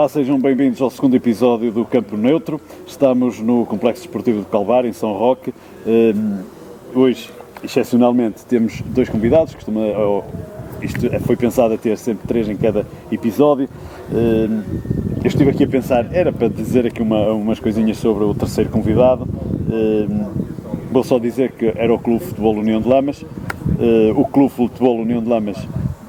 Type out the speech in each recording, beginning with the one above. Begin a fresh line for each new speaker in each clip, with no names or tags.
Olá, sejam bem-vindos ao segundo episódio do Campo Neutro. Estamos no Complexo Desportivo de Calvário, em São Roque. Hum, hoje, excepcionalmente, temos dois convidados. Costuma, isto foi pensado a ter sempre três em cada episódio. Hum, eu estive aqui a pensar, era para dizer aqui uma, umas coisinhas sobre o terceiro convidado. Hum, vou só dizer que era o Clube Futebol União de Lamas. o Clube Futebol União de Lamas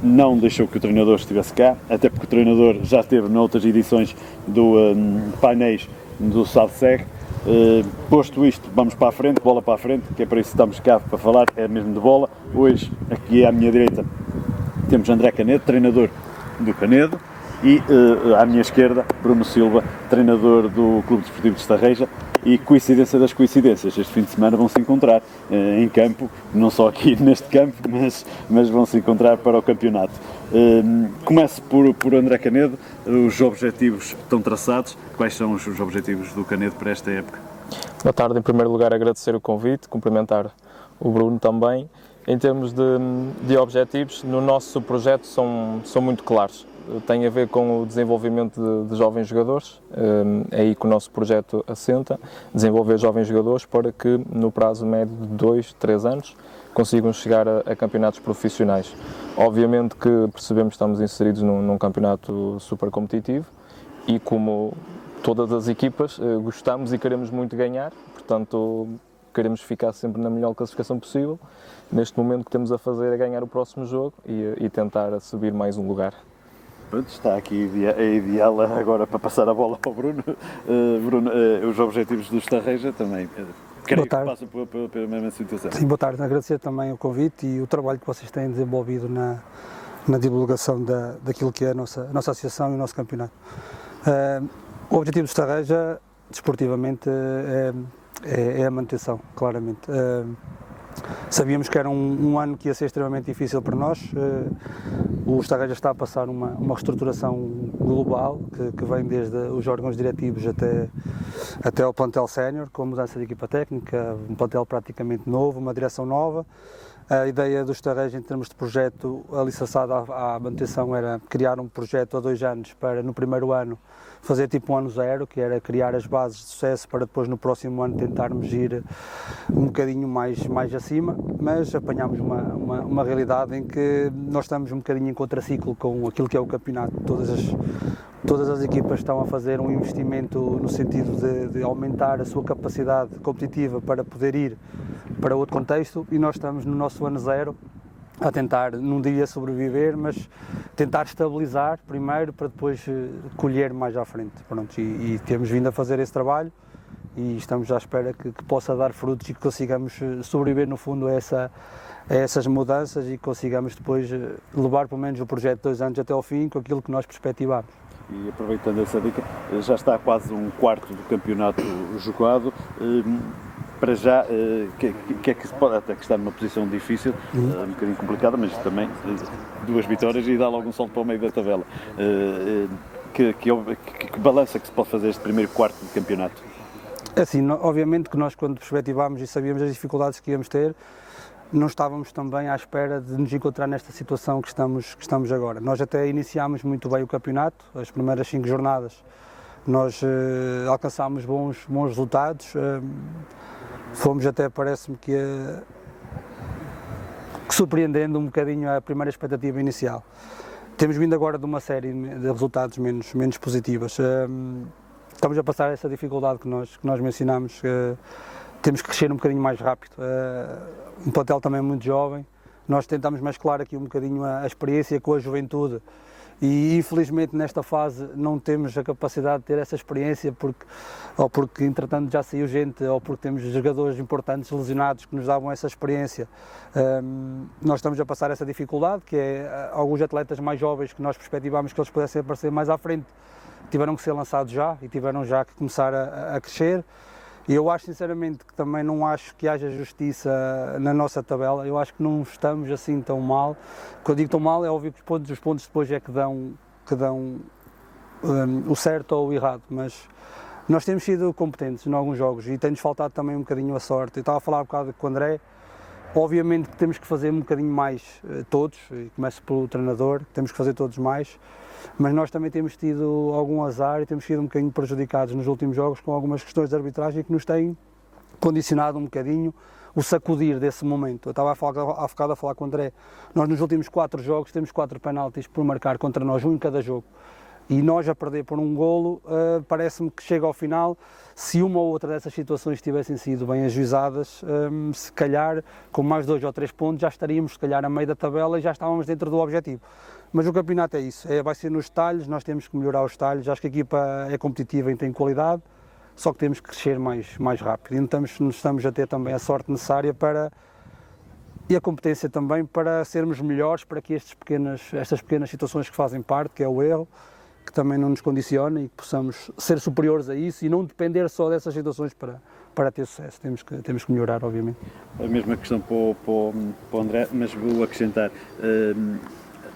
não deixou que o treinador estivesse cá, até porque o treinador já esteve noutras edições do um, painéis do SADSEG. Uh, posto isto, vamos para a frente, bola para a frente, que é para isso que estamos cá para falar, é mesmo de bola. Hoje, aqui à minha direita, temos André Canedo, treinador do Canedo, e uh, à minha esquerda, Bruno Silva, treinador do Clube Desportivo de Estarreja, e coincidência das coincidências, este fim de semana vão se encontrar eh, em campo, não só aqui neste campo, mas, mas vão se encontrar para o campeonato. Eh, começo por, por André Canedo, os objetivos estão traçados, quais são os, os objetivos do Canedo para esta época?
Boa tarde, em primeiro lugar agradecer o convite, cumprimentar o Bruno também. Em termos de, de objetivos, no nosso projeto são, são muito claros tem a ver com o desenvolvimento de, de jovens jogadores, é aí que o nosso projeto assenta, desenvolver jovens jogadores para que no prazo médio de 2, 3 anos consigam chegar a, a, campeonatos profissionais. Obviamente que percebemos que estamos inseridos num, num campeonato super competitivo e como todas as equipas eh, gostamos e queremos muito ganhar, portanto queremos ficar sempre na melhor classificação possível. Neste momento que temos a fazer é ganhar o próximo jogo e, e tentar subir mais um lugar.
Pronto, está aqui a ideal agora para passar a bola ao Bruno. Uh, Bruno, uh, os objetivos do Estarreja também. Uh, creio que passam pela, pela, pela, mesma situação.
Sim, boa tarde. Agradecer também o convite e o trabalho que vocês têm desenvolvido na, na divulgação da, daquilo que é a nossa, a nossa associação e o nosso campeonato. Uh, o objetivo do Estarreja, desportivamente, é, é, é, a manutenção, claramente. Uh, Sabíamos que era um, um, ano que ia ser extremamente difícil para nós. Uh, o Estarreja está a passar uma, uma reestruturação global, que, que, vem desde os órgãos diretivos até, até o plantel sénior, com mudança de equipa técnica, um plantel praticamente novo, uma direção nova. A ideia do Estarreja, em termos de projeto alicerçado à, à manutenção, era criar um projeto a dois anos para, no primeiro ano, fazer tipo um ano zero, que era criar as bases de sucesso para depois no próximo ano tentarmos ir um bocadinho mais, mais acima, mas apanhámos uma, uma, uma realidade em que nós estamos um bocadinho em contraciclo com aquilo que é o campeonato. Todas as, todas as equipas estão a fazer um investimento no sentido de, de aumentar a sua capacidade competitiva para poder ir para outro contexto e nós estamos no nosso ano zero a tentar, não diria sobreviver, mas tentar estabilizar primeiro para depois eh, colher mais à frente. Pronto, e, e temos vindo a fazer esse trabalho e estamos à espera que, que, possa dar frutos e que consigamos eh, sobreviver no fundo a, essa, a essas mudanças e consigamos depois eh, levar pelo menos o projeto de dois anos até ao fim com aquilo que nós perspectivamos.
E aproveitando essa dica, já está quase um quarto do campeonato jogado para já, uh, que, que, é que se pode, até que está numa posição difícil, uhum. uh, um bocadinho complicada, mas também uh, duas vitórias e dá logo um salto para o meio da tabela. Eh, que, que, que, que balança que se pode fazer este primeiro quarto de campeonato?
É assim, obviamente que nós quando perspectivámos e sabíamos as dificuldades que íamos ter, não estávamos também à espera de nos encontrar nesta situação que estamos, que estamos agora. Nós até iniciámos muito bem o campeonato, as primeiras cinco jornadas nós alcançámos bons, bons resultados, fomos até, parece-me que, que, surpreendendo um bocadinho a primeira expectativa inicial. Temos vindo agora de uma série de resultados menos, menos positivos. Hum, estamos a passar essa dificuldade que nós, que nós mencionámos. Temos que crescer um bocadinho mais rápido. Hum, um plantel também muito jovem. Nós tentamos mesclar aqui um bocadinho a experiência com a juventude e infelizmente nesta fase não temos a capacidade de ter essa experiência porque ou porque entretanto já saiu gente ou porque temos jogadores importantes lesionados que nos davam essa experiência. Um, nós estamos a passar essa dificuldade que é eh, alguns atletas mais jovens que nós perspectivámos que eles pudessem aparecer mais à frente tiveram que ser lançados já e tiveram já que começar a, a crescer eu acho sinceramente que também não acho que haja justiça na nossa tabela, eu acho que não estamos assim tão mal. Quando digo tão mal é óbvio que os pontos, os pontos depois é que dão, que dão um, o certo ou o errado, mas nós temos sido competentes em alguns jogos e tem-nos faltado também um bocadinho a sorte. Eu estava a falar um bocado com o André, obviamente que temos que fazer um bocadinho mais uh, todos, e começo pelo treinador, temos que fazer todos mais, mas nós também temos tido algum azar e temos sido um bocadinho prejudicados nos últimos jogos com algumas questões de arbitragem que nos têm condicionado um bocadinho o sacudir desse momento. Eu estava a falar, a falar com o André, nós nos últimos quatro jogos temos quatro penaltis por marcar contra nós, um em cada jogo. E nós a perder por um golo, uh, parece-me que chega ao final, se uma ou outra dessas situações tivessem sido bem ajuizadas, um, ehm, se calhar com mais dois ou três pontos já estaríamos se calhar a meio da tabela e já estávamos dentro do objetivo. Mas o campeonato é isso, é, vai ser nos detalhes, nós temos que melhorar os detalhes, acho que a equipa é competitiva e tem qualidade, só que temos que crescer mais, mais rápido. E não estamos, estamos a ter também a sorte necessária para e a competência também para sermos melhores para que pequenas, estas pequenas situações que fazem parte, que é o erro, que também não nos condiciona e que possamos ser superiores a isso e não depender só dessas situações para, para ter sucesso. Temos que, temos que melhorar, obviamente.
A mesma questão para o, para o, André, mas vou acrescentar, uh,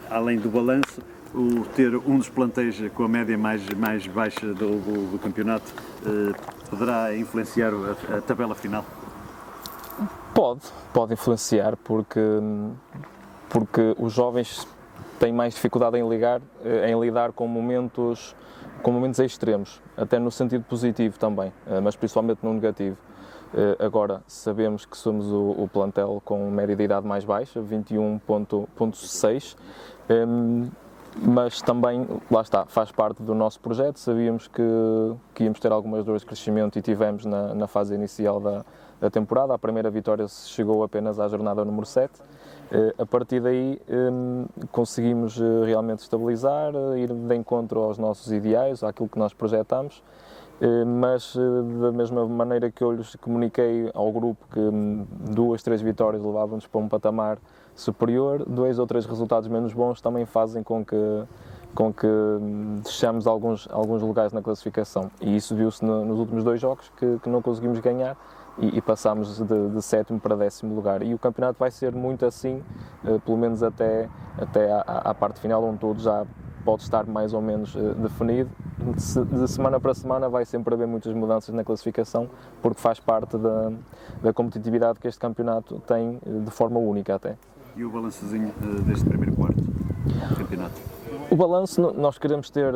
além do balanço, o ter um dos plantéis com a média mais, mais baixa do, do, do campeonato uh, poderá influenciar a, a tabela final?
Pode, pode influenciar porque, porque os jovens tem mais dificuldade em, ligar, eh, em lidar com momentos, com momentos extremos, até no sentido positivo também, eh, mas principalmente no negativo. Eh, agora, sabemos que somos o, o plantel com média de idade mais baixa, 21.6, ehm, mas também, lá está, faz parte do nosso projeto. Sabíamos que, que íamos ter algumas dores de crescimento e tivemos na, na fase inicial da, da temporada. A primeira vitória chegou apenas à jornada número 7 eh, a partir daí ehm, conseguimos eh, realmente estabilizar, eh, ir de encontro aos nossos ideais, àquilo que nós projetamos, mas da mesma maneira que eu lhes comuniquei ao grupo que hum, duas, três vitórias levavam-nos para um patamar superior, dois ou três resultados menos bons também fazem com que com que hum, deixamos alguns, alguns lugares na classificação. E isso viu-se no, nos últimos dois jogos que, que não conseguimos ganhar e, e de, de, sétimo para décimo lugar. E o campeonato vai ser muito assim, uh, pelo menos até, até à, parte final, onde tudo já pode estar mais ou menos uh, definido. De, semana para semana vai sempre haver muitas mudanças na classificação, porque faz parte da, da competitividade que este campeonato tem uh, de forma única até.
E o balançozinho deste primeiro quarto do campeonato?
O balanço, nós queremos ter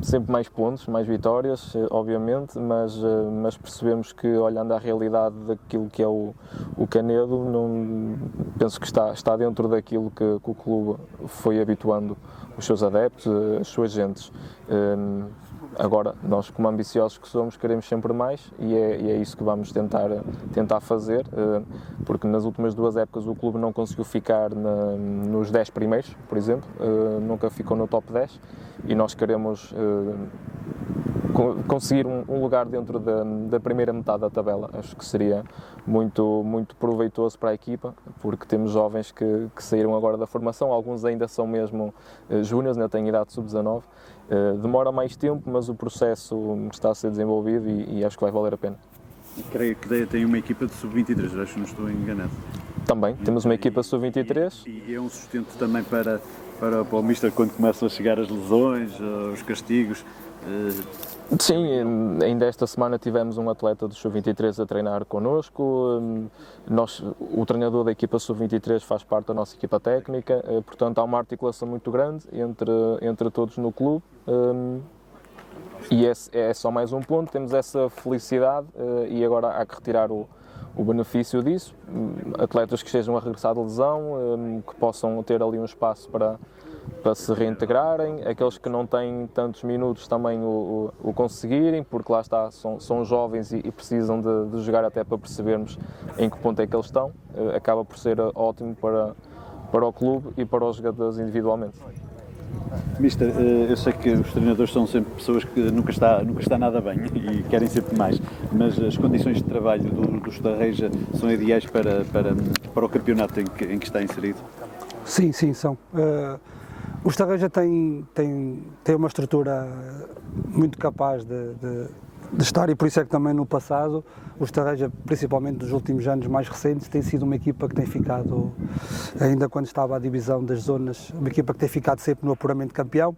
sempre mais pontos, mais vitórias, eh, obviamente, mas, eh, mas percebemos que, olhando à realidade daquilo que é o, o Canedo, não, penso que está, está dentro daquilo que, que o clube foi habituando os seus adeptos, eh, as suas gentes. Agora, nós como ambiciosos que somos, queremos sempre mais e é, e é isso que vamos tentar, tentar fazer, porque nas últimas duas épocas o clube não conseguiu ficar na, nos 10 primeiros, por exemplo, nunca ficou no top 10 e nós queremos conseguir um, lugar dentro da, da, primeira metade da tabela. Acho que seria muito, muito proveitoso para a equipa, porque temos jovens que, que saíram agora da formação, alguns ainda são mesmo júniores, ainda têm idade sub-19. Uh, demora mais tempo, mas o processo está a ser desenvolvido e, e acho que vai valer a pena.
E creio que tem uma equipa de sub-23, acho que não estou enganado.
Também, temos uma equipa sub-23.
E, e, é um sustento também para, para, para o Mister quando começam a chegar as lesões, os castigos.
Uh, Sim, ainda esta semana tivemos um atleta do Sub-23 a treinar connosco. Nós, o treinador da equipa Sub-23 faz parte da nossa equipa técnica, eh, portanto há uma articulação muito grande entre, entre todos no clube. E é, é só mais um ponto, temos essa felicidade eh, e agora há que retirar o, o benefício disso. Atletas que estejam a regressar de lesão, que possam ter ali um espaço para para se reintegrarem, aqueles que não têm tantos minutos também o, o, o conseguirem, porque lá está, são, são jovens e, e precisam de, de, jogar até para percebermos em que ponto é que eles estão. Uh, acaba por ser ótimo para, para o clube e para os jogadores individualmente.
Mister, eh, eu sei que os treinadores são sempre pessoas que nunca está, nunca está nada bem e querem sempre mais, mas as condições de trabalho do, do Estarreja são ideais para, para, para o campeonato em que, em que está inserido?
Sim, sim, são. Uh o Estarreja tem, tem, tem uma estrutura muito capaz de, de, de, estar e por isso é que também no passado o Estarreja, principalmente nos últimos anos mais recentes, tem sido uma equipa que tem ficado, ainda quando estava a divisão das zonas, uma equipa que tem ficado sempre no apuramento campeão.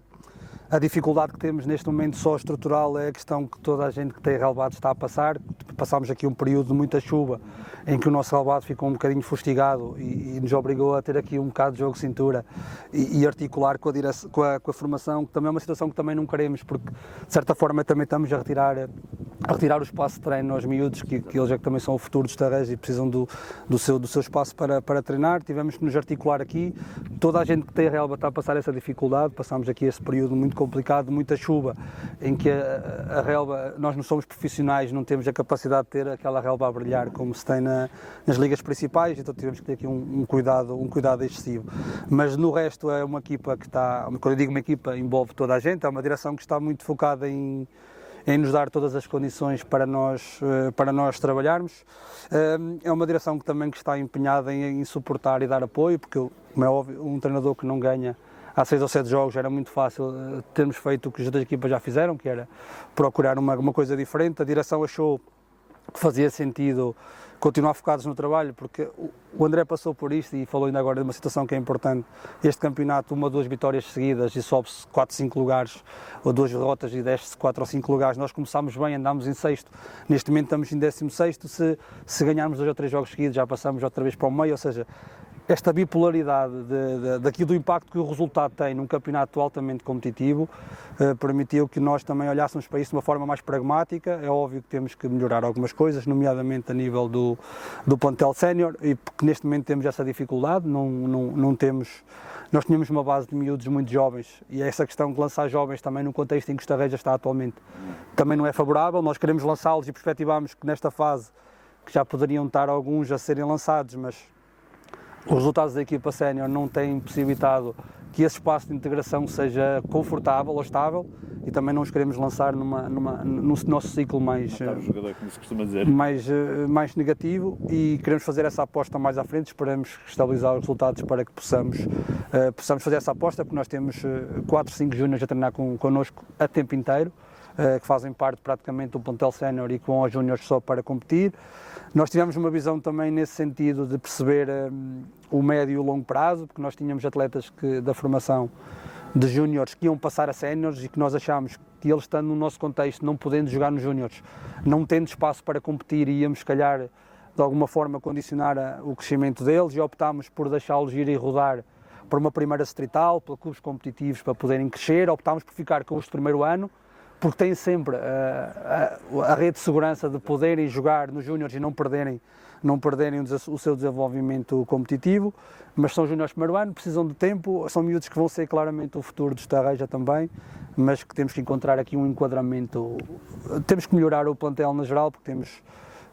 A dificuldade que temos neste momento só estrutural é a questão que toda a gente que tem relevado está a passar, passámos aqui um período de muita chuva, em que o nosso relvado ficou um bocadinho fustigado e, e, nos obrigou a ter aqui um bocado de jogo de cintura e, e articular com a, com, a, com a formação, que também é uma situação que também não queremos, porque de certa forma também estamos a retirar, retirar o espaço de treino aos miúdos, que, que eles é que também são o futuro dos terreiros e precisam do, do, seu, do seu espaço para, para treinar. Tivemos que nos articular aqui, toda a gente que tem a relva está a passar essa dificuldade, passámos aqui esse período muito complicado, muita chuva, em que a, a nós não somos profissionais, não temos a capacidade de ter aquela relva a brilhar como se tem na, nas ligas principais, então tivemos que ter aqui um, um, cuidado, um cuidado excessivo. Mas no resto é uma equipa que está, quando eu digo uma equipa, envolve toda a gente, é uma direção que está muito focada em em nos dar todas as condições para nós, eh, para nós trabalharmos. Eh, é uma direção que também que está empenhada em, suportar e dar apoio, porque, como é óbvio, um treinador que não ganha há seis ou sete jogos era muito fácil eh, termos feito o que as outras equipas já fizeram, que era procurar uma, uma coisa diferente. A direção achou que fazia sentido continuar focados no trabalho, porque o André passou por isto e falou ainda agora de uma situação que é importante. Este campeonato, uma ou duas vitórias seguidas e sobe-se 4, 5 lugares, ou duas derrotas e desce-se 4 ou 5 lugares. Nós começámos bem, andámos em sexto, neste momento estamos em 16. Se, se ganharmos dois ou três jogos seguidos, já passamos outra vez para o meio, ou seja, esta bipolaridade de, de, daqui do impacto que o resultado tem num campeonato altamente competitivo eh, permitiu que nós também olhássemos para isso de uma forma mais pragmática. É óbvio que temos que melhorar algumas coisas, nomeadamente a nível do, do plantel sénior, e porque neste momento temos essa dificuldade, não, não, não temos. Nós tínhamos uma base de miúdos muito jovens e é essa questão de lançar jovens também no contexto em que o Estarreja está atualmente também não é favorável. Nós queremos lançá-los e perspectivamos que nesta fase que já poderiam estar alguns a serem lançados, mas os resultados da equipa sénior não têm possibilitado que esse espaço de integração seja confortável ou estável e também não os queremos lançar numa, numa, no nosso ciclo mais,
eh,
mais, eh, mais negativo e queremos fazer essa aposta mais à frente, esperamos estabilizar os resultados para que possamos, uh, possamos fazer essa aposta, porque nós temos 4, 5 júniores a treinar com, connosco a tempo inteiro, uh, que fazem parte praticamente do plantel sénior e com os júniores só para competir. Nós tivemos uma visão também nesse sentido de perceber um, o médio e o longo prazo, porque nós tínhamos atletas que, da formação de júniores que iam passar a séniores e que nós achámos que eles estando no nosso contexto, não podendo jogar nos júniores, não tendo espaço para competir, íamos se calhar de alguma forma condicionar a, o crescimento deles e optámos por deixá-los ir e rodar para uma primeira distrital, para clubes competitivos para poderem crescer, optámos por ficar com os de primeiro ano, porque têm sempre a, a, a, rede de segurança de poderem jogar nos júniores e não perderem, não perderem o seu desenvolvimento competitivo, mas são júniores primeiro ano, precisam de tempo, são miúdos que vão ser claramente o futuro do Estarreja também, mas que temos que encontrar aqui um enquadramento, temos que melhorar o plantel na geral, porque temos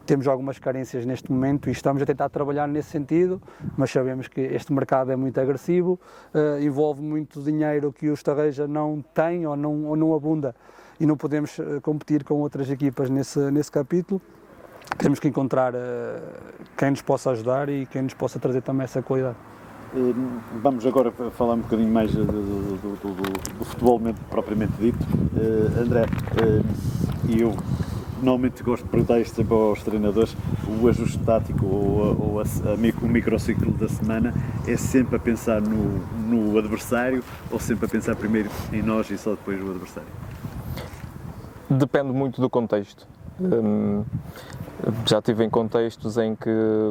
temos algumas carências neste momento e estamos a tentar trabalhar nesse sentido, mas sabemos que este mercado é muito agressivo, uh, envolve muito dinheiro que o Estarreja não tem ou não, ou não abunda e não podemos uh, competir com outras equipas nesse, nesse capítulo. Temos que encontrar uh, quem nos possa ajudar e quem nos possa trazer também essa qualidade.
Vamos agora falar um bocadinho mais do, do, do, do futebol propriamente dito. André, e eu normalmente gosto de perguntar isto sempre aos treinadores, o ajuste tático ou, ou a, a, o microciclo da semana é sempre a pensar no, no adversário ou sempre a pensar primeiro em nós e só depois no adversário?
Depende muito do contexto. Hum, já tive em contextos em que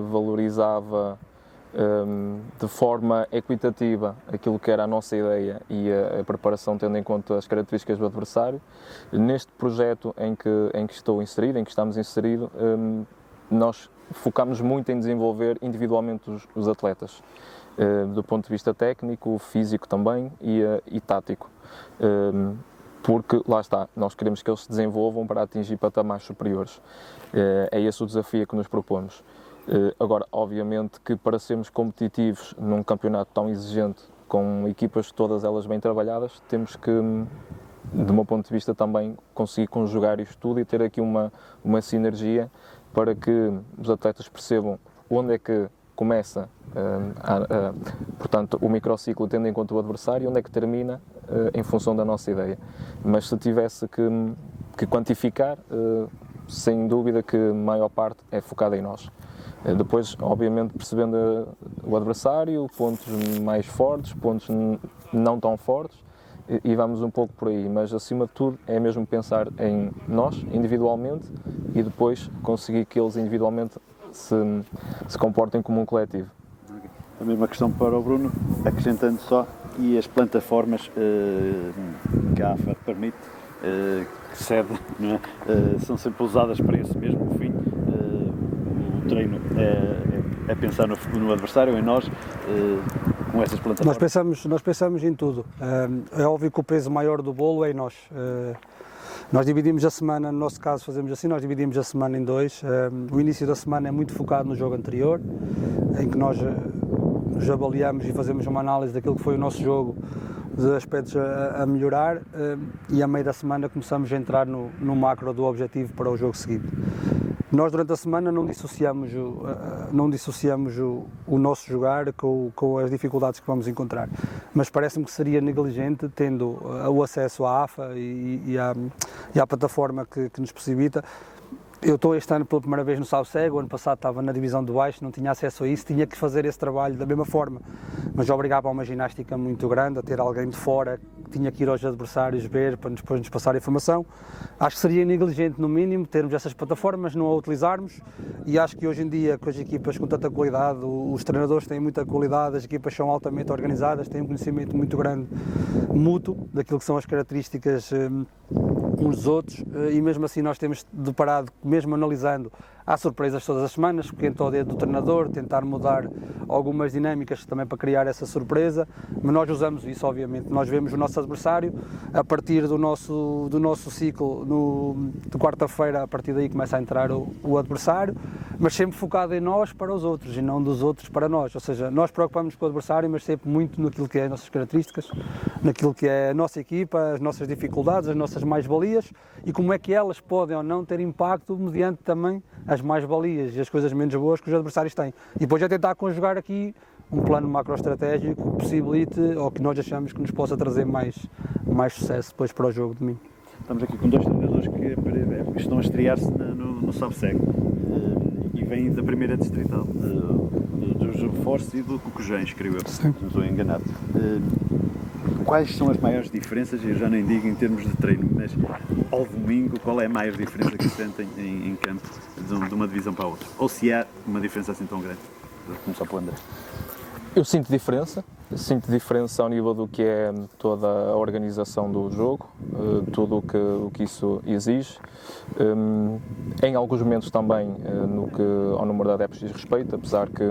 valorizava um, de forma equitativa aquilo que era a nossa ideia e a, a, preparação tendo em conta as características do adversário. Neste projeto em que, em que estou inserido, em que estamos inseridos, um, nós focamos muito em desenvolver individualmente os, os atletas, do ponto de vista técnico, físico também e, uh, e tático. Porque lá está, nós queremos que eles se desenvolvam para atingir patamares superiores. Uh, é esse o desafio que nos propomos. Eh, agora, obviamente que para sermos competitivos num campeonato tão exigente, com equipas todas elas bem trabalhadas, temos que, de meu ponto de vista, também conseguir conjugar isto tudo e ter aqui uma, uma sinergia para que os atletas percebam onde é que começa portanto, o microciclo tendo em conta o adversário onde é que termina em função da nossa ideia. Mas se tivesse que, que quantificar, sem dúvida que a maior parte é focada em nós. Depois, obviamente, percebendo o adversário, pontos mais fortes, pontos não tão fortes, e vamos um pouco por aí, mas acima de tudo é mesmo pensar em nós, individualmente, e depois conseguir que eles individualmente se, se comportem como um coletivo.
A mesma questão para o Bruno, acrescentando só, e as plataformas uh, que a AFA permite, uh, que cede, é? uh, são sempre usadas para esse mesmo fim. o treino é, é, é pensar no, no, adversário, em nós, com essas plataformas.
Nós pensamos, nós pensamos em tudo. é óbvio que o peso maior do bolo é em nós. Nós dividimos a semana, no nosso caso fazemos assim, nós dividimos a semana em dois. o início da semana é muito focado no jogo anterior, em que nós nos avaliamos e fazemos uma análise daquilo que foi o nosso jogo, dos aspectos a, a melhorar e a meio da semana começamos a entrar no, no macro do objetivo para o jogo seguinte. Nós durante a semana não dissociamos o, não dissociamos o, o nosso jogar com, com, as dificuldades que vamos encontrar, mas parece-me que seria negligente, tendo o acesso à AFA e, e, à, e à plataforma que, que nos possibilita, eu estou este ano pela primeira vez no Salcego, ano passado estava na divisão de baixo, não tinha acesso a isso, tinha que fazer esse trabalho da mesma forma, mas obrigava a uma ginástica muito grande, a ter alguém de fora, que tinha que ir aos adversários ver, para depois nos passar informação. Acho que seria negligente, no mínimo, termos essas plataformas, não a utilizarmos, e acho que hoje em dia, com as equipas com tanta qualidade, os treinadores têm muita qualidade, as equipas são altamente organizadas, têm um conhecimento muito grande, mútuo, daquilo que são as características hum, uns dos outros eh, e mesmo assim nós temos deparado, mesmo analisando, há surpresas todas as semanas, porque entra o dedo do treinador, tentar mudar algumas dinâmicas também para criar essa surpresa, mas nós usamos isso obviamente, nós vemos o nosso adversário a partir do nosso, do nosso ciclo no, de quarta-feira, a partir daí começa a entrar o, o adversário, mas sempre focado em nós para os outros e não dos outros para nós, ou seja, nós preocupamos com o adversário, mas sempre muito naquilo que é as nossas características, naquilo que é a nossa equipa, as nossas dificuldades, as nossas mais-valias e como é que elas podem ou não ter impacto mediante também as mais-valias e as coisas menos boas que os adversários têm. E depois é tentar conjugar aqui um plano macroestratégico que possibilite ou que nós achamos que nos possa trazer mais, mais sucesso depois para o jogo de mim.
Estamos aqui com dois treinadores que estão a estrear-se no, no e vêm da primeira distrital, uh, dos reforços e do Cocujães, creio eu, se não estou enganado. Uh, quais são as maiores diferenças, eu já nem digo em termos de treino, mas ao domingo, qual é a maior diferença que sentem em, em campo de, uma divisão para a outra? Ou se há uma diferença assim tão grande? Vou começar pelo André.
Eu sinto diferença, sinto diferença ao nível do que é toda a organização do jogo, eh, tudo o que, o que isso exige. Um, em alguns momentos também uh, no que ao número de adeptos diz respeito, apesar que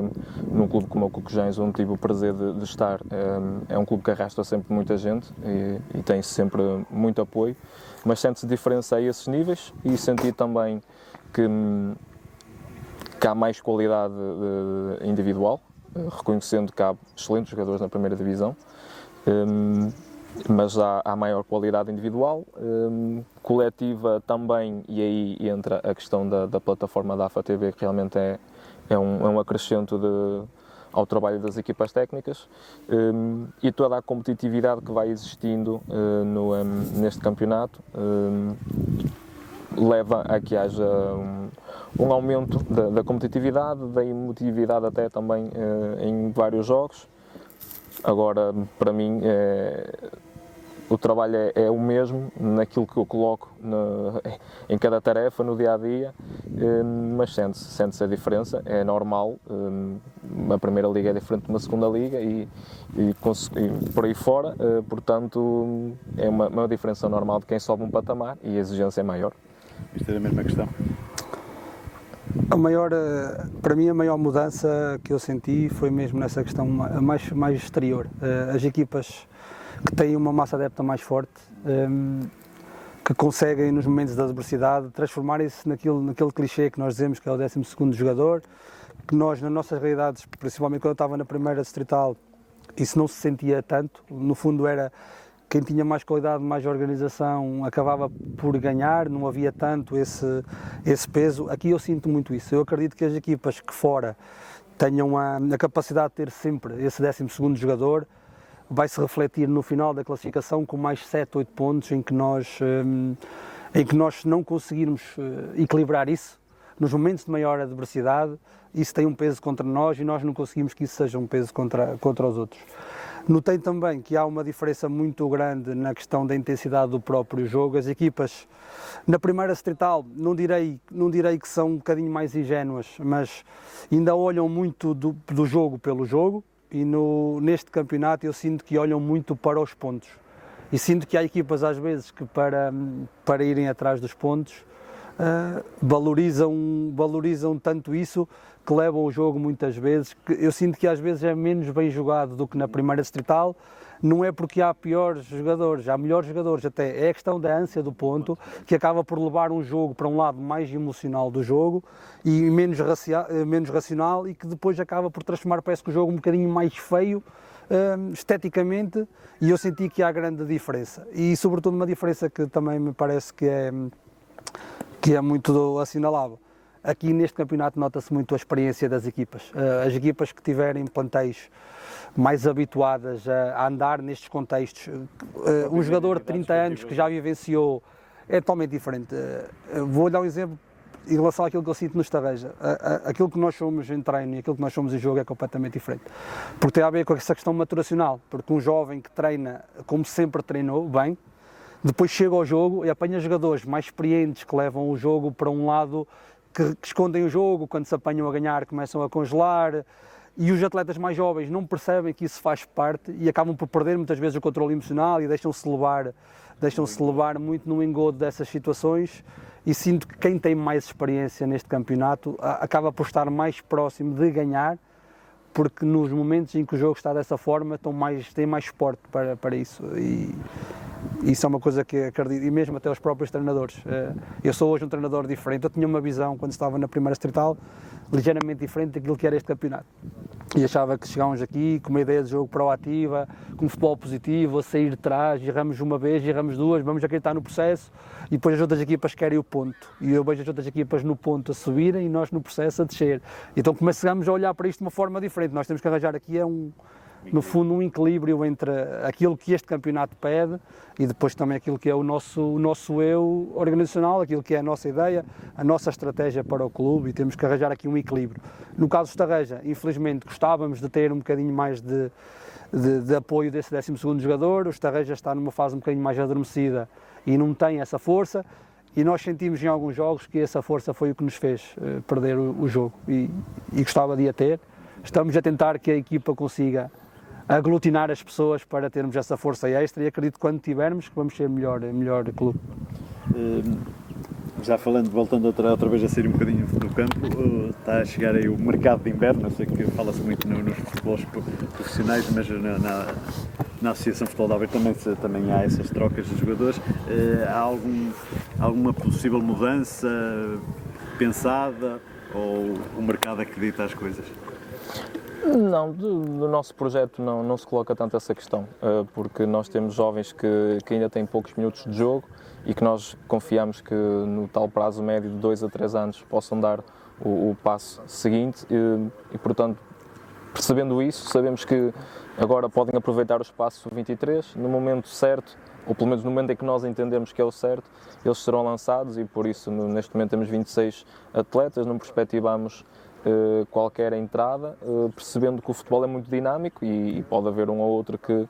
num clube como o Coquejães, onde tive o prazer de, de estar, um, é um clube que arrasta sempre muita gente e, e tem sempre muito apoio, mas sente-se diferença a esses níveis e senti também que, que há mais qualidade de, de individual eh, reconhecendo que há excelentes jogadores na primeira divisão, um, mas há, há, maior qualidade individual, um, coletiva também, e aí entra a questão da, da plataforma da AFA TV, que realmente é, é, um, é um acrescento de, ao trabalho das equipas técnicas um, e toda a competitividade que vai existindo uh, no, um, neste campeonato um, leva a que haja um aumento da, da, competitividade, da emotividade até também eh, em vários jogos. Agora, para mim, é, o trabalho é, é, o mesmo naquilo que eu coloco em cada tarefa, no dia a dia, eh, mas sente-se sente a diferença, é normal. Eh, a primeira liga é diferente de uma segunda liga e, e, e por aí fora, portanto, é uma, uma diferença normal de quem sobe um patamar e a exigência é maior.
Isto é a mesma questão.
A maior, eh, para mim, a maior mudança que eu senti foi mesmo nessa questão mais, mais exterior. Eh, as equipas que têm uma massa adepta mais forte, ehm, que conseguem, nos momentos da adversidade, transformarem-se naquilo, naquele clichê que nós dizemos que é o 12 jogador, que nós, nas nossas realidades, principalmente quando eu estava na primeira distrital, isso não se sentia tanto. No fundo, era quem tinha mais qualidade, mais organização, acabava por ganhar, não havia tanto esse, esse peso. Aqui eu sinto muito isso. Eu acredito que as equipas que fora tenham a, a capacidade de ter sempre esse 12 jogador, vai se refletir no final da classificação com mais 7, 8 pontos em que nós, hum, em que nós não conseguirmos eh, equilibrar isso, nos momentos de maior adversidade, isso tem um peso contra nós e nós não conseguimos que isso seja um peso contra, contra os outros. Notei também que há uma diferença muito grande na questão da intensidade do próprio jogo. As equipas na primeira Streetal, não direi, não direi que são um bocadinho mais ingênuas, mas ainda olham muito do, do jogo pelo jogo e no, neste campeonato eu sinto que olham muito para os pontos. E sinto que há equipas às vezes que para, para irem atrás dos pontos uh, valorizam, valorizam tanto isso que levam o jogo muitas vezes. Que eu sinto que às vezes é menos bem jogado do que na primeira Streetal não é porque há piores jogadores, há melhores jogadores até, é a questão da ânsia do ponto que acaba por levar um jogo para um lado mais emocional do jogo e menos, menos racional e que depois acaba por transformar, parece que o jogo um bocadinho mais feio um, esteticamente e eu senti que há grande diferença e sobretudo uma diferença que também me parece que é, que é muito assinalável. Aqui neste campeonato nota-se muito a experiência das equipas. Uh, as equipas que tiverem plantéis mais habituadas a, andar nestes contextos. Uh, um jogador de 30 anos que já vivenciou é totalmente diferente. Uh, vou dar um exemplo em relação àquilo que eu sinto no Estarreja. Aquilo que nós somos em treino e aquilo que nós somos em jogo é completamente diferente. Porque tem a ver com essa questão maturacional. Porque um jovem que treina como sempre treinou, bem, depois chega ao jogo e apanha jogadores mais experientes que levam o jogo para um lado que, que escondem o jogo, quando se apanham a ganhar começam a congelar, e os atletas mais jovens não percebem que isso faz parte e acabam por perder muitas vezes o controle emocional e deixam-se levar, deixam-se levar muito no engodo dessas situações. E sinto que quem tem mais experiência neste campeonato acaba por estar mais próximo de ganhar porque nos momentos em que o jogo está dessa forma estão mais, têm mais suporte para, para isso. E isso é uma coisa que acredito, e mesmo até os próprios treinadores. Eh, eu sou hoje um treinador diferente, eu tinha uma visão quando estava na primeira estrital ligeiramente diferente daquilo que era este campeonato. E achava que chegávamos aqui com uma ideia de jogo proativa, com futebol positivo, a sair de trás, erramos uma vez, erramos duas, vamos acreditar no processo e depois as outras equipas querem o ponto. E eu vejo as outras equipas no ponto a subirem e nós no processo a descer. Então começamos a olhar para isto de uma forma diferente. Nós temos que arranjar aqui é um, no fundo, um equilíbrio entre aquilo que este campeonato pede e depois também aquilo que é o nosso, o nosso eu organizacional, aquilo que é a nossa ideia, a nossa estratégia para o clube e temos que arranjar aqui um equilíbrio. No caso do Estarreja, infelizmente, gostávamos de ter um bocadinho mais de, de, de apoio desse 12 jogador, o Estarreja está numa fase um bocadinho mais adormecida e não tem essa força, e nós sentimos em alguns jogos que essa força foi o que nos fez uh, perder o, o jogo e, e, gostava de a ter. Estamos a tentar que a equipa consiga aglutinar as pessoas para termos essa força extra e acredito que quando tivermos que vamos ser melhor, melhor clube.
Hum, já falando, voltando outra, outra vez a sair um bocadinho do campo, uh, está a chegar aí o mercado de inverno, eu sei que fala-se muito no, nos futebols profissionais, mas na, na, na Associação Futebol da Aveiro também, também há essas trocas de jogadores. Uh, há algum, alguma possível mudança pensada ou o mercado acredita as coisas?
Não, do, do, nosso projeto não, não se coloca tanto essa questão, uh, porque nós temos jovens que, que ainda têm poucos minutos de jogo e que nós confiamos que no tal prazo médio de 2 a 3 anos possam dar o, o passo seguinte e, e, portanto, percebendo isso, sabemos que agora podem aproveitar o espaço 23, no momento certo, ou pelo menos no momento em que nós entendemos que é o certo, eles serão lançados e por isso neste momento temos 26 atletas, não perspectivamos uh, qualquer entrada, uh, percebendo que o futebol é muito dinâmico e, pode haver um ou outro que,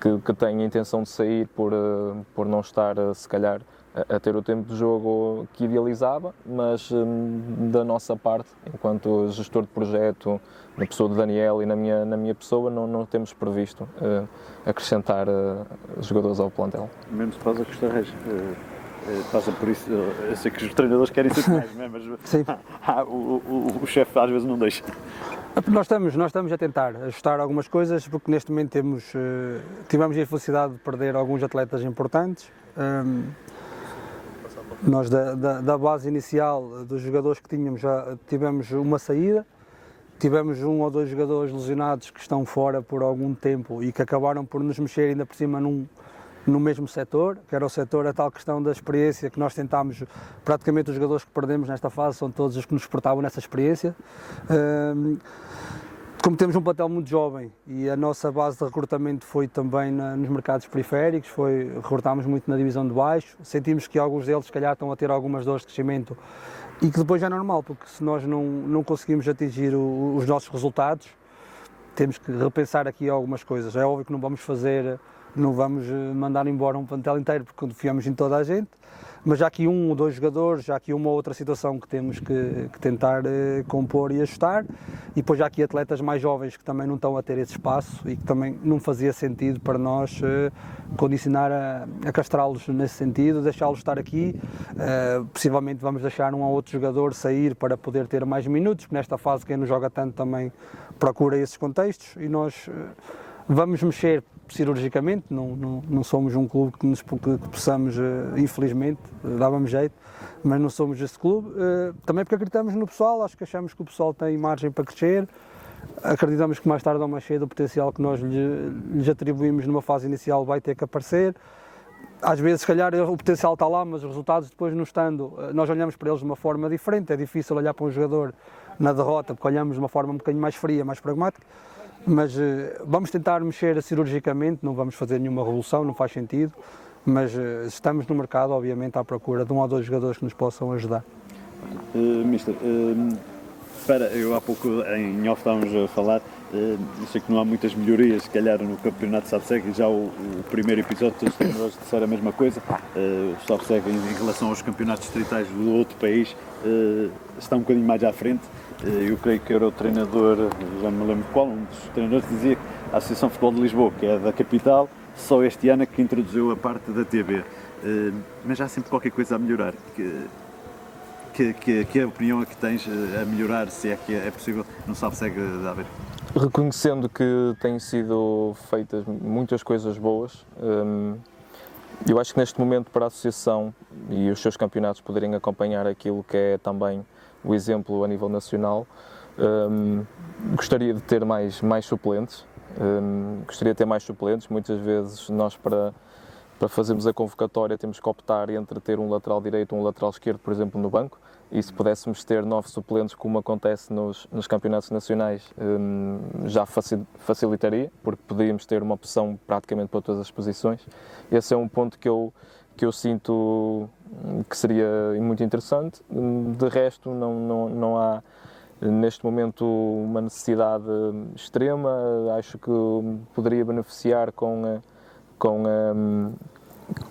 que, que tenha a intenção de sair por, uh, por não estar, se calhar, a, a, ter o tempo de jogo que idealizava, mas um, da nossa parte, enquanto gestor de projeto, na pessoa de Daniel e na minha, na minha pessoa, não, não temos previsto acrescentar jogadores ao plantel.
Menos por causa que Costa eh, passa por isso. Eu sei que os treinadores querem ser mais, né? mas Sim. Ah, o, o, o chefe às vezes não deixa.
Nós estamos, nós estamos a tentar ajustar algumas coisas, porque neste momento temos, uh, tivemos a infelicidade de perder alguns atletas importantes. Um, nós, da, da, da, base inicial dos jogadores que tínhamos, já tivemos uma saída. Tivemos um ou dois jogadores lesionados que estão fora por algum tempo e que acabaram por nos mexer ainda por cima num, no mesmo setor, que era o setor, a tal questão da experiência que nós tentámos, praticamente os jogadores que perdemos nesta fase são todos os que nos portavam nessa experiência. como temos um plantel muito jovem e a nossa base de recrutamento foi também na, nos mercados periféricos, foi, recrutámos muito na divisão de baixo, sentimos que alguns deles se calhar estão a ter algumas dores de crescimento e que depois é normal, porque se nós não, não conseguimos atingir o, os nossos resultados, temos que repensar aqui algumas coisas. É óbvio que não vamos fazer, não vamos eh, mandar embora um plantel inteiro porque confiamos em toda a gente, mas já aqui um ou dois jogadores, já aqui uma outra situação que temos que, que tentar eh, compor e ajustar, e depois já aqui atletas mais jovens que também não estão a ter esse espaço e que também não fazia sentido para nós eh, condicionar a, a castrá-los nesse sentido, deixá-los estar aqui, possivelmente vamos deixar um ou outro jogador sair para poder ter mais minutos, porque nesta fase quem não joga tanto também procura esses contextos. E nós vamos mexer cirurgicamente, não, não, não somos um clube que, nos, que, possamos, eh, infelizmente, eh, dava-me jeito, mas não somos esse clube. Também porque acreditamos no pessoal, acho que achamos que o pessoal tem margem para crescer, acreditamos que mais tarde ou mais cedo o potencial que nós lhes atribuímos numa fase inicial vai ter que aparecer. Às vezes, se calhar, o potencial está lá, mas os resultados depois não estando, nós olhamos para eles de uma forma diferente. É difícil olhar para um jogador na derrota, porque olhamos de uma forma um bocadinho mais fria, mais pragmática, mas uh, vamos tentar mexer cirurgicamente, não vamos fazer nenhuma revolução, não faz sentido, mas uh, estamos no mercado, obviamente, à procura de um ou dois jogadores que nos possam ajudar.
Uh, mister, para, eu há pouco em off estávamos a falar, uh, sei que não há muitas melhorias, se calhar no campeonato de Sabseg, já o, o, primeiro episódio todos os treinadores disseram a mesma coisa, uh, o Sabseg em, em, relação aos campeonatos distritais do outro país uh, está um bocadinho mais à frente, eu creio que era o treinador, já me lembro qual, um dos treinadores dizia que a Associação Futebol de Lisboa, que é da capital, só este ano é que introduziu a parte da TV. Uh, mas há sempre qualquer coisa a melhorar. Que, que, que, que opinião é que tens a melhorar, se é que é possível, não sabe segue de haver?
Reconhecendo que têm sido feitas muitas coisas boas, hum, eu acho que neste momento para a Associação e os seus campeonatos poderem acompanhar aquilo que é também o exemplo a nível nacional, um, gostaria de ter mais, mais suplentes, um, gostaria de ter mais suplentes, muitas vezes nós para, para fazermos a convocatória temos que optar entre ter um lateral direito ou um lateral esquerdo, por exemplo, no banco, e se pudéssemos ter nove suplentes, como acontece nos, nos campeonatos nacionais, um, já facilitaria, porque poderíamos ter uma opção praticamente para todas as posições. Esse é um ponto que eu, que eu sinto que seria muito interessante. De resto, não, não, não há neste momento uma necessidade extrema. Acho que poderia beneficiar com, com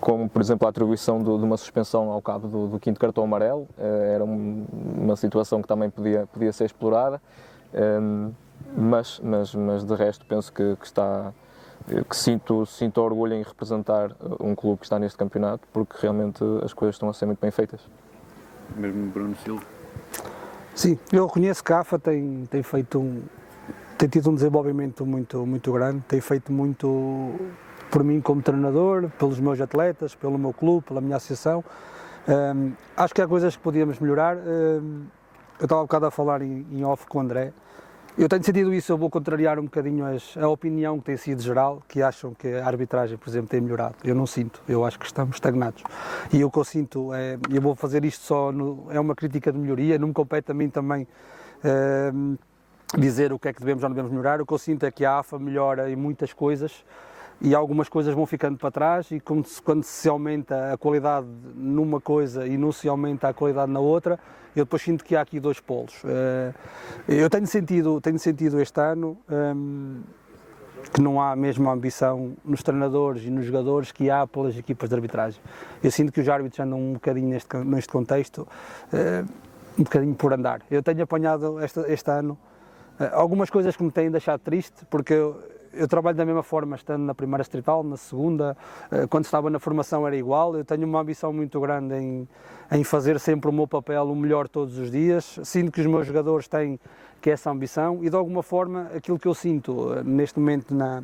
como por exemplo a atribuição de, de uma suspensão ao cabo do, do quinto cartão amarelo, uh, era um, uma situação que também podia, podia ser explorada, ehm, mas, mas, mas de resto penso que, que está que sinto, sinto orgulho em representar um clube que está neste campeonato, porque realmente as coisas estão a ser muito bem feitas.
Mesmo Bruno Silva?
Sim, eu reconheço que a AFA tem, tem feito um, tem tido um desenvolvimento muito, muito grande, tem feito muito por mim como treinador, pelos meus atletas, pelo meu clube, pela minha associação. Um, acho que há coisas que podíamos melhorar. Um, eu estava um bocado a falar em, em, off com o André. Eu tenho sentido isso, eu vou contrariar um bocadinho as, a opinião que tem sido geral, que acham que a arbitragem, por exemplo, tem melhorado. Eu não sinto, eu acho que estamos estagnados. E o que eu sinto, é, eu vou fazer isto só, no, é uma crítica de melhoria, não me compete a mim também um, dizer o que é que devemos ou não devemos melhorar. O que eu sinto é que a AFA melhora em muitas coisas, e algumas coisas vão ficando para trás e quando se, quando se aumenta a qualidade numa coisa e não se aumenta a qualidade na outra, eu depois sinto que há aqui dois polos. Eh, eu tenho sentido, tenho sentido este ano ehm, que não há a mesma ambição nos treinadores e nos jogadores que há pelas equipas de arbitragem. Eu sinto que os árbitros andam um bocadinho neste, neste contexto, eh, um bocadinho por andar. Eu tenho apanhado este, este ano eh, algumas coisas que me têm deixado triste, porque eu, eu trabalho da mesma forma, estando na primeira estrital, na segunda, eh, quando estava na formação era igual. Eu tenho uma ambição muito grande em, em fazer sempre o meu papel o melhor todos os dias. Sinto que os meus jogadores têm que essa ambição e de alguma forma aquilo que eu sinto eh, neste momento na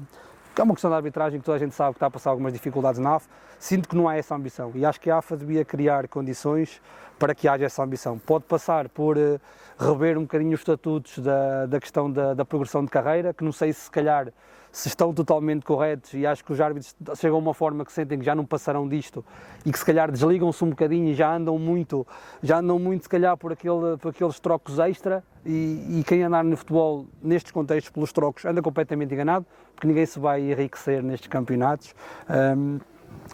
que é uma questão da arbitragem que toda a gente sabe que está a passar algumas dificuldades na AF, sinto que não há essa ambição e acho que a AFA devia criar condições para que haja essa ambição. Pode passar por uh, rever um bocadinho os estatutos da, da questão da, da progressão de carreira, que não sei se se calhar se estão totalmente corretos e acho que os árbitros chegam a uma forma que sentem que já não passarão disto e que se calhar desligam-se um bocadinho e já andam muito, já andam muito se calhar por, aquele, por aqueles trocos extra e, e quem andar no futebol nestes contextos pelos trocos anda completamente enganado porque ninguém se vai enriquecer nestes campeonatos. Um,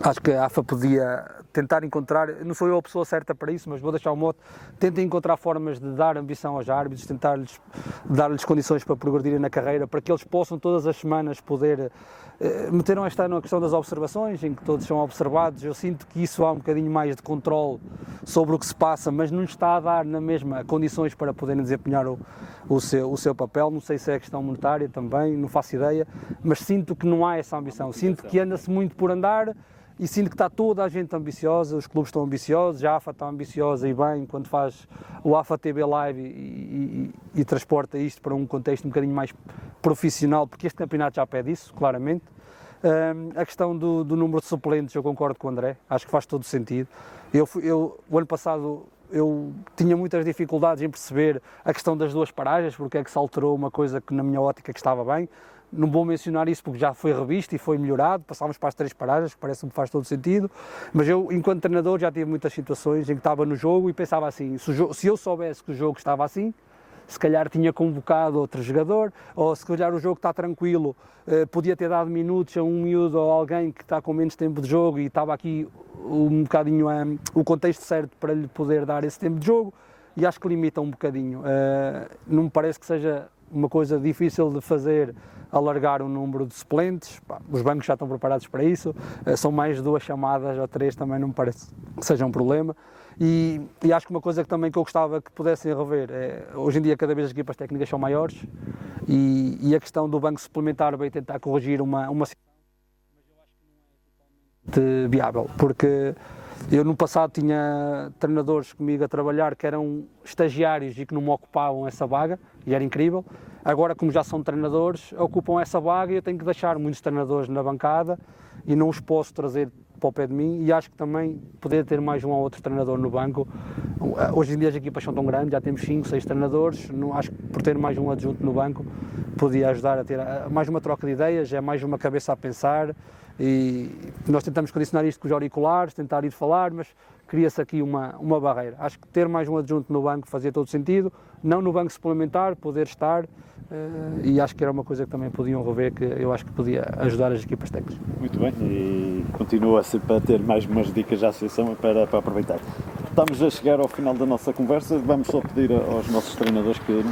acho que a AFA podia tentar encontrar, não sou eu a pessoa certa para isso, mas vou deixar o mote, tentem encontrar formas de dar ambição aos árbitros, tentar-lhes dar-lhes condições para progredirem na carreira, para que eles possam todas as semanas poder eh, meteram esta na questão das observações, em que todos são observados. Eu sinto que isso há um bocadinho mais de controle sobre o que se passa, mas não está a dar na mesma condições para poderem desempenhar o, o, seu, o seu papel. Não sei se é questão monetária também, não faço ideia, mas sinto que não há essa ambição. Sinto que anda-se muito por andar e sinto que está toda a gente ambiciosa, os clubes estão ambiciosos, a AFA está ambiciosa e bem, quando faz o AFA TV Live e, e, e, transporta isto para um contexto um bocadinho mais profissional, porque este campeonato já pede isso, claramente. Um, a questão do, do, número de suplentes, eu concordo com o André, acho que faz todo sentido. Eu, eu, o ano passado eu tinha muitas dificuldades em perceber a questão das duas paragens, porque é que se alterou uma coisa que na minha ótica que estava bem. Não vou mencionar isso porque já foi revisto e foi melhorado, passámos para as três paragens, parece-me faz todo sentido, mas eu, enquanto treinador, já tive muitas situações em que estava no jogo e pensava assim, se, jogo, se eu soubesse que o jogo estava assim, se calhar tinha convocado outro jogador, ou se calhar o jogo está tranquilo, eh, podia ter dado minutos a um miúdo ou alguém que está com menos tempo de jogo e estava aqui um bocadinho um, o contexto certo para lhe poder dar esse tempo de jogo. E acho que limita um bocadinho. Uh, não me parece que seja uma coisa difícil de fazer alargar o número de suplentes, os bancos já estão preparados para isso, uh, são mais duas chamadas ou três, também não me parece que seja um problema. E, e, acho que uma coisa que também que eu gostava que pudessem rever é, hoje em dia cada vez as equipas técnicas são maiores e, e a questão do banco suplementar vai tentar corrigir uma, situação, mas é viável, porque eu no passado tinha treinadores comigo a trabalhar que eram estagiários e que não me ocupavam essa vaga, e era incrível. Agora, como já são treinadores, ocupam essa vaga e eu tenho que deixar muitos treinadores na bancada e não os posso trazer para o pé de mim e acho que também poder ter mais um ou outro treinador no banco. Hoje em dia as equipas são tão grandes, já temos 5, 6 treinadores, não, acho que por ter mais um adjunto no banco podia ajudar a ter mais uma troca de ideias, é mais uma cabeça a pensar e nós tentamos condicionar isto com os auriculares, tentar ir falar, mas cria-se aqui uma, uma barreira. Acho que ter mais um adjunto no banco fazia todo sentido, não no banco suplementar, poder estar, Uh, e acho que era uma coisa que também podiam rever, que eu acho que podia ajudar as equipas técnicas.
Muito bem, e continua sempre a ter mais umas dicas da associação para, para aproveitar. Estamos a chegar ao final da nossa conversa, vamos só pedir aos nossos treinadores que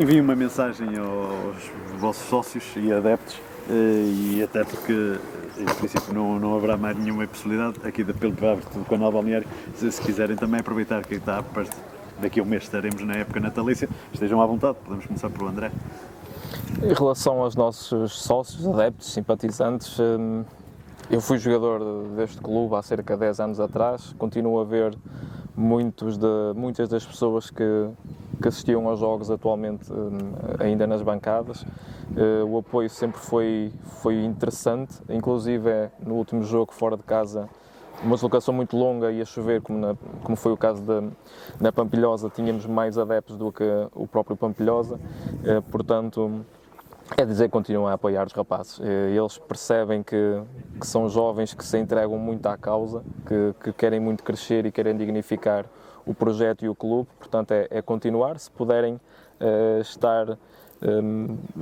enviem uma mensagem aos vossos sócios e adeptos, e até porque em princípio não, não haverá mais nenhuma possibilidade aqui de, pelo do canal Balneário, se, se quiserem também aproveitar que está perto daqui a um mês estaremos na época natalícia, estejam à vontade, podemos começar pelo André.
Em relação aos nossos sócios, adeptos, simpatizantes, hum, eu fui jogador deste clube há cerca de 10 anos atrás, continuo a ver muitos de, muitas das pessoas que, que assistiam aos jogos atualmente hum, ainda nas bancadas. Eh, o apoio sempre foi, foi interessante, inclusive é, no último jogo fora de casa uma deslocação muito longa e a chover, como, na, como foi o caso da, na Pampilhosa, tínhamos mais adeptos do que o próprio Pampilhosa, eh, portanto, é dizer que continuam a apoiar os rapazes. Eh, eles percebem que, que, são jovens que se entregam muito à causa, que, que, querem muito crescer e querem dignificar o projeto e o clube, portanto, é, é continuar. Se puderem eh, estar eh,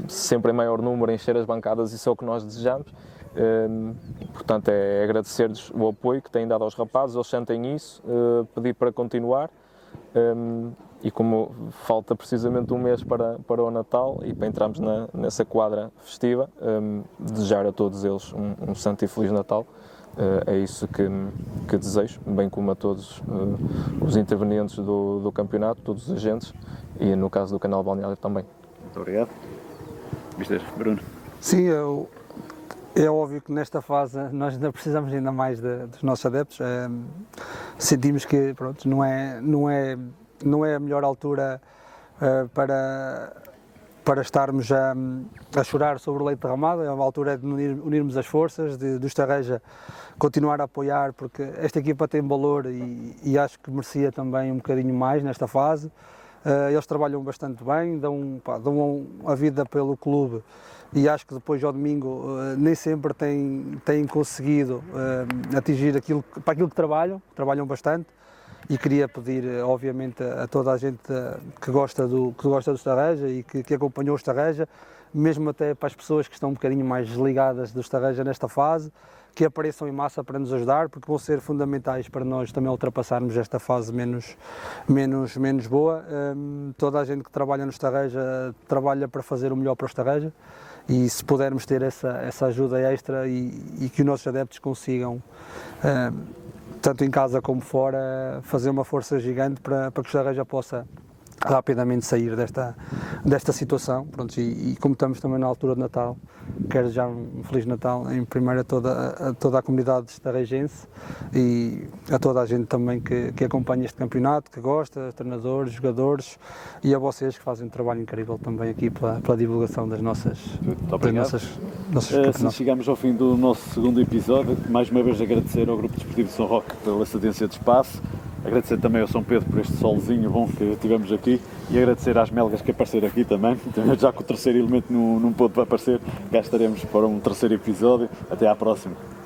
sempre em maior número, encher as bancadas, isso é o que nós desejamos. Um, portanto, é agradecer-lhes o apoio que têm dado aos rapazes, eles sentem isso, uh, pedir para continuar. Um, e como falta precisamente um mês para, para o Natal e para entrarmos na, nessa quadra festiva, um, desejar a todos eles um, um santo e feliz Natal. Uh, é isso que, que desejo, bem como a todos uh, os intervenientes do, do campeonato, todos os agentes e no caso do canal Balneário também.
Muito obrigado. Mister Bruno.
Sim, eu é óbvio que nesta fase nós ainda precisamos ainda mais de, dos nossos adeptos. É, sentimos que pronto, não, é, não, é, não é a melhor altura uh, para, para estarmos a, a, chorar sobre o leite derramado, é uma altura de unir, unirmos as forças, de, do Estarreja continuar a apoiar, porque esta equipa tem valor e, e acho que merecia também um bocadinho mais nesta fase. Uh, eles trabalham bastante bem, dão, pá, dão a vida pelo clube. E acho que depois ao domingo uh, nem sempre têm, têm conseguido uh, atingir aquilo, para aquilo que trabalham, trabalham bastante e queria pedir obviamente a, toda a gente que gosta do, que gosta do Estarreja e que, que acompanhou o Estarreja, mesmo até para as pessoas que estão um bocadinho mais ligadas do Estarreja nesta fase, que apareçam em massa para nos ajudar, porque vão ser fundamentais para nós também ultrapassarmos esta fase menos, menos, menos boa. Um, toda a gente que trabalha no Estarreja trabalha para fazer o melhor para o Estarreja e se pudermos ter essa, essa ajuda extra e, e que os nossos adeptos consigam, um, tanto em casa como fora, fazer uma força gigante para, para que o Estarreja possa rapidamente sair desta, desta situação. Pronto, e, e, como estamos também na altura de Natal, quero já um Feliz Natal em primeiro a toda a, toda a comunidade estarregense e a toda a gente também que, que acompanha este campeonato, que gosta, treinadores, jogadores e a vocês que fazem um trabalho incrível também aqui pela, pela divulgação das nossas, das nossas, nossas
uh, assim chegamos ao fim do nosso segundo episódio. Mais uma vez agradecer ao Grupo Desportivo de São Roque pela cedência de espaço Agradecer também ao São Pedro por este solzinho bom que tivemos aqui e agradecer às melgas que apareceram aqui também. Já que o terceiro elemento não, não pôde aparecer, cá estaremos para um terceiro episódio. Até à próxima.